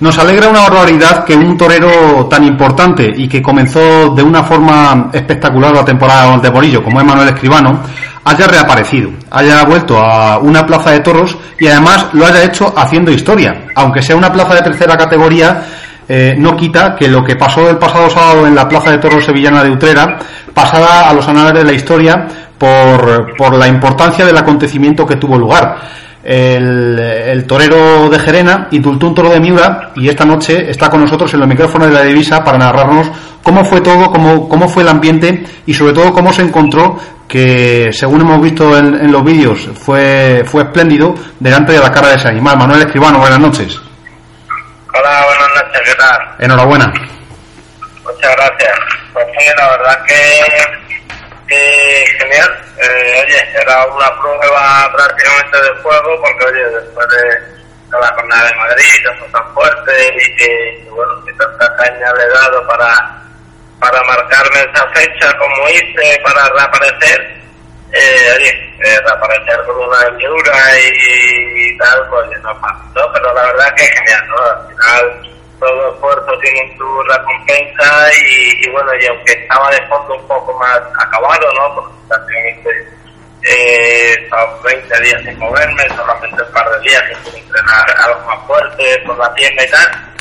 Nos alegra una barbaridad que un torero tan importante y que comenzó de una forma espectacular la temporada de Morillo, como es Manuel Escribano, haya reaparecido, haya vuelto a una plaza de toros y además lo haya hecho haciendo historia. Aunque sea una plaza de tercera categoría, eh, no quita que lo que pasó el pasado sábado en la plaza de toros sevillana de Utrera pasara a los anales de la historia por, por la importancia del acontecimiento que tuvo lugar el, torero de Gerena y un Toro de Miura y esta noche está con nosotros en los micrófonos de la divisa para narrarnos cómo fue todo, cómo, cómo fue el ambiente y sobre todo cómo se encontró que según hemos visto en, los vídeos fue, fue espléndido delante de la cara de ese animal. Manuel Escribano, buenas noches. Hola, buenas noches, ¿qué tal? Enhorabuena. Muchas gracias. Pues sí, la verdad que genial eh, oye, era una prueba prácticamente de juego, porque oye, después de, la jornada de Madrid, que son tan fuertes y que, bueno, que tanta caña le he dado para, para marcarme esa fecha como hice para reaparecer, eh, oye, eh, reaparecer con una hendidura y, tal, pues no es fácil, ¿no? Pero la verdad que es genial, ¿no? Al final todo esfuerzo tiene su recompensa y, y, bueno, y aunque estaba de fondo un poco más acabado, ¿no? Porque prácticamente eh, estaba 20 días sin moverme, solamente un par de días sin entrenar algo más fuerte por la tienda y tal.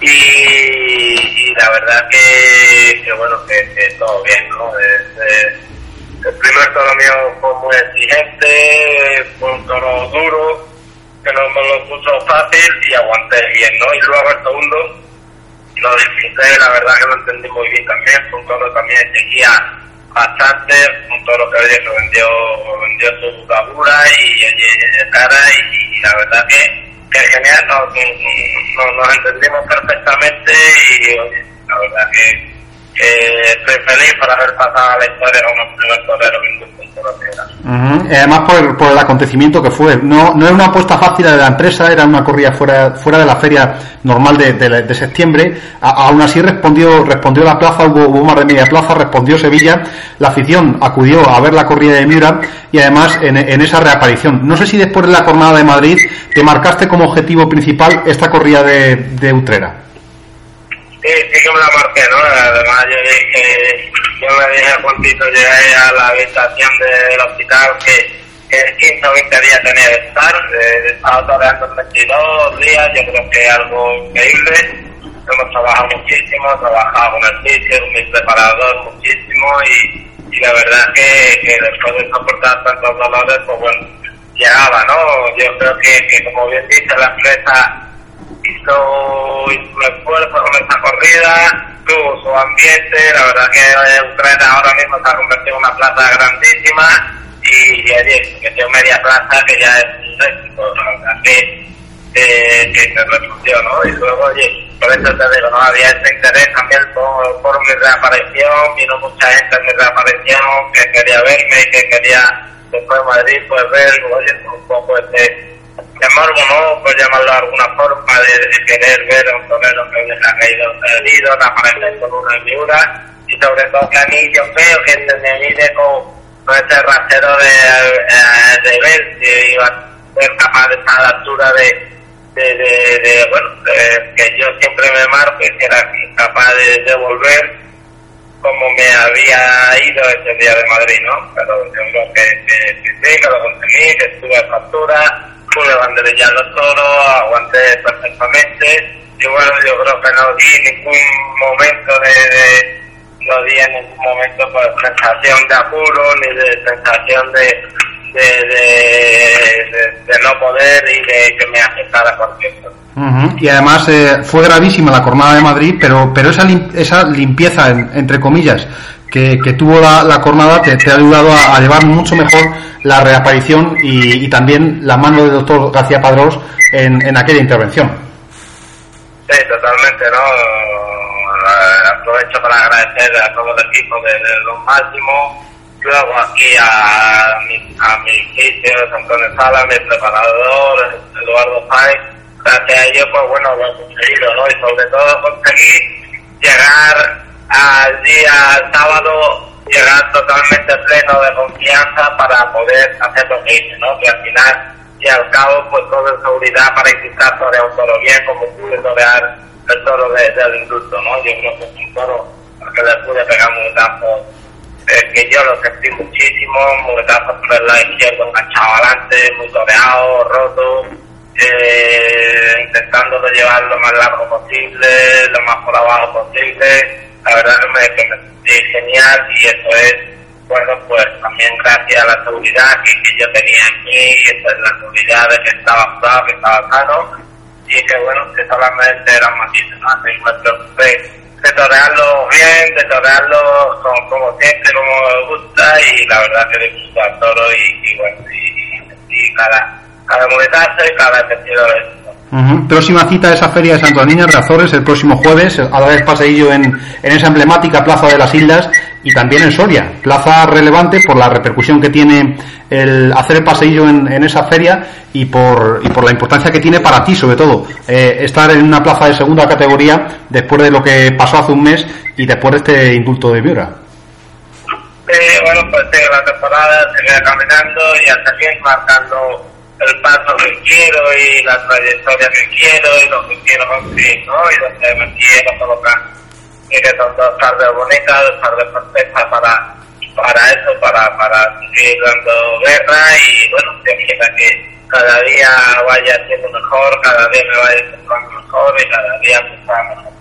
Y, la verdad que, bueno, que, todo bien, ¿no? el primer toro mío fue muy exigente, fue un toro duro, que no me lo puso fácil y aguanté bien, ¿no? Y luego el segundo lo disfruté, la verdad que lo entendí muy bien también, fue un toro también seguía bastante, un toro que oye, vendió, vendió su cabura y, de cara y, la verdad que, que genial, nos, nos, entendimos perfectamente y la verdad que, que estoy feliz por haber pasado la historia como primer torero que Además por, por, el acontecimiento que fue. No, no era una apuesta fácil de la empresa, era una corrida fuera, fuera de la feria normal de, de, septiembre. aún así respondió, respondió la plaza, hubo, hubo, más de media plaza, respondió Sevilla. La afición acudió a ver la corrida de Miura y además en, en esa reaparición. No sé si después de la jornada de Madrid te marcaste como objetivo principal esta corrida de, de Utrera. Sí, sí que me la marqué, ¿no? Además yo dije yo me dije a Juancito, llegué a la habitación del hospital que, que 15 o 20 días tenía que estar, he estado toreando 22 días, yo creo que es algo increíble, hemos trabajado muchísimo, trabajado con el sitio, con mi preparador muchísimo y, y la verdad que, que después de soportar tantos dolores, pues bueno, llegaba, ¿no? Yo creo que, que como bien dice la empresa, hizo, hizo un esfuerzo con esta corrida, tuvo su ambiente, la verdad que Ucrania ahora mismo se ha convertido en una plaza grandísima y, allí metió media plaza que ya es un éxito, la verdad que, que, que se respondió, ¿no? Y luego, oye, por eso te digo, no había ese interés también por, mi reaparición, vino mucha gente en mi reaparición que quería verme que quería después de Madrid pues ver, oye, un poco este morbo, ¿no? Por llamarlo de alguna forma, de, querer ver a un torero que ha caído herido, aparecer con una figura y sobre todo que a mí yo creo que se me mide con, con ese rasero de, eh, de ver si iba a ser capaz de estar a la altura de, de, de, bueno, que yo siempre me marco y que era capaz de devolver como me había ido ese día de Madrid, ¿no? Pero yo creo que, que, que sí, que lo conseguí, que estuve a factura pude banderillar los toros, aguanté perfectamente. Y bueno, yo creo que no di ningún momento de, no di en ningún momento pues, sensación de apuro ni de sensación de, de, de, no poder y de que me afectara cualquier cosa. Y además eh, fue gravísima la jornada de Madrid, pero, pero esa, esa limpieza, entre comillas, que, que tuvo la, la jornada te, te ha ayudado a, a, llevar mucho mejor la reaparición y, y, también la mano del doctor García Padrós en, en aquella intervención. Sí, totalmente, ¿no? Eh, aprovecho para agradecer a todo el equipo de, de Don Máximo, luego aquí a mi, a mi sitio, Antonio Sala, mi preparador, Eduardo Páez, gracias a ellos, pues bueno, lo he conseguido, ¿no? Y sobre todo conseguí llegar al día sábado llegar totalmente pleno de confianza para poder hacer lo que hice, ¿no? Que al final y al cabo pues todo en seguridad para un toro bien como pude torear el toro de, del indulto, ¿no? Yo creo que es un toro que le pude pegar un muletazos eh, que yo lo sentí muchísimo, muletazos por el lado izquierdo enganchado adelante, muy toreado, roto, eh, intentando llevar lo más largo posible, lo más por abajo posible, la verdad me, que me sentí genial y eso es bueno, pues también gracias a la seguridad que, yo tenía aquí, esa es la seguridad de que estaba curado, que estaba sano, y que bueno, que solamente eran matices, ¿no? Así me preocupé de torearlo bien, de torearlo como, como siempre, como me gusta, y la verdad que disfruto al toro y, y bueno, y, y cada, cada muletazo y cada sentido de esto. Ujú. Próxima cita de esa feria de Santo Niña de Azores el próximo jueves, a la vez paseillo en, en esa emblemática Plaza de las Islas y también en Soria. Plaza relevante por la repercusión que tiene el hacer el paseillo en, esa feria y por, y por la importancia que tiene para ti, sobre todo, eh, estar en una plaza de segunda categoría después de lo que pasó hace un mes y después de este indulto de Miura. Eh, bueno, pues eh, la temporada sigue caminando y hasta aquí marcando el paso que quiero y la trayectoria que quiero y lo que quiero conseguir, ¿no? Y donde me quiero colocar. Y que son dos tardes bonitas, dos tardes perfectas para, para eso, para, para seguir dando guerra y bueno, que que cada día vaya siendo mejor, cada día me vaya encontrando mejor y cada día está mejor.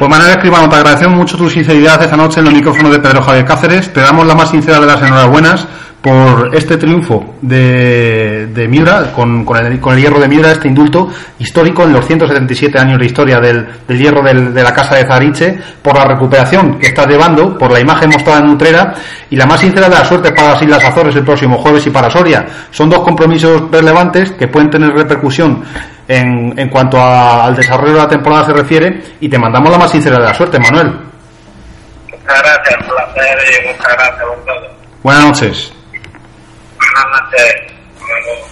Pues Manuel Escribano, te agradecemos mucho tu sinceridad esta noche en los micrófonos de Pedro Javier Cáceres. Te damos la más sincera de las enhorabuenas por este triunfo de, de Miura, con, el, hierro de Miura, este indulto histórico en los 177 años de historia del, hierro de la Casa de Zariche, por la recuperación que estás llevando, por la imagen mostrada en Utrera y la más sincera de las suertes para las Islas Azores el próximo jueves y para Soria. Son dos compromisos relevantes que pueden tener repercusión en, en cuanto a- al desarrollo de la temporada se refiere y te mandamos la más sincera de la suerte, Manuel. Muchas gracias, un placer y muchas gracias por todo. Buenas noches. Buenas noches.